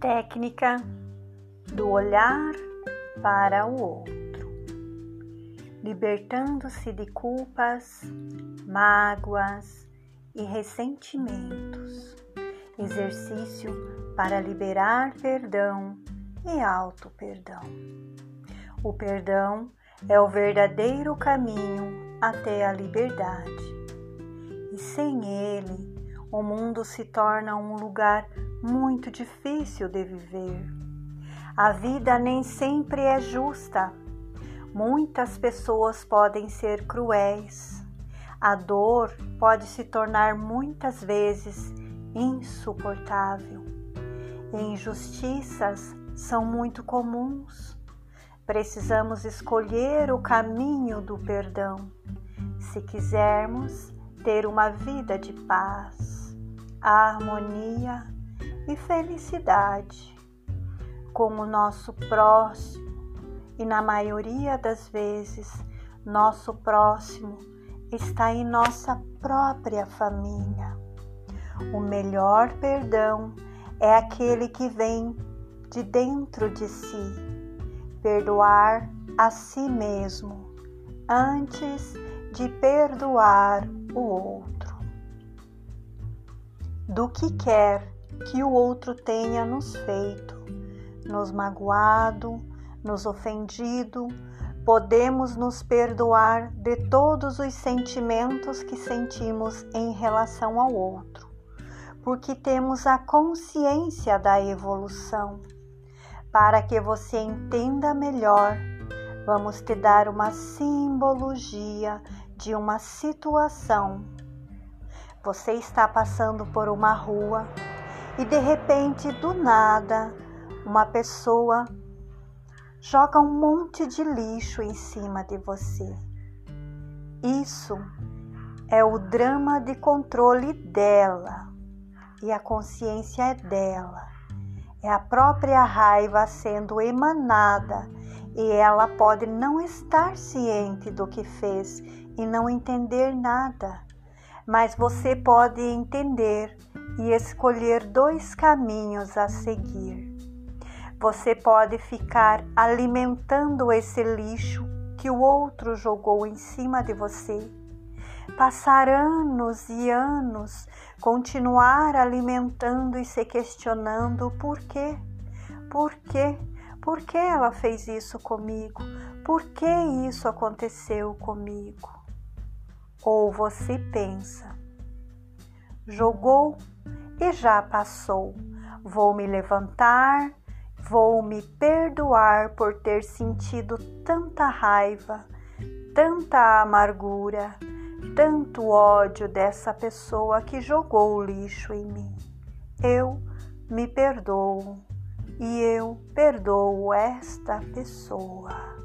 Técnica do olhar para o outro, libertando-se de culpas, mágoas e ressentimentos. Exercício para liberar perdão e auto-perdão. O perdão é o verdadeiro caminho até a liberdade. E sem ele, o mundo se torna um lugar muito difícil de viver. A vida nem sempre é justa. Muitas pessoas podem ser cruéis. A dor pode se tornar muitas vezes insuportável. Injustiças são muito comuns. Precisamos escolher o caminho do perdão se quisermos ter uma vida de paz, harmonia e felicidade com o nosso próximo, e na maioria das vezes, nosso próximo está em nossa própria família. O melhor perdão é aquele que vem de dentro de si, perdoar a si mesmo antes de perdoar o outro. Do que quer que o outro tenha nos feito, nos magoado, nos ofendido, podemos nos perdoar de todos os sentimentos que sentimos em relação ao outro, porque temos a consciência da evolução. Para que você entenda melhor, vamos te dar uma simbologia de uma situação. Você está passando por uma rua e de repente, do nada, uma pessoa joga um monte de lixo em cima de você. Isso é o drama de controle dela e a consciência é dela. É a própria raiva sendo emanada e ela pode não estar ciente do que fez e não entender nada, mas você pode entender e escolher dois caminhos a seguir. Você pode ficar alimentando esse lixo que o outro jogou em cima de você, passar anos e anos, continuar alimentando e se questionando por quê? Por quê? Por que ela fez isso comigo? Por que isso aconteceu comigo? Ou você pensa, jogou e já passou. Vou me levantar, vou me perdoar por ter sentido tanta raiva, tanta amargura, tanto ódio dessa pessoa que jogou o lixo em mim. Eu me perdoo e eu perdoo esta pessoa.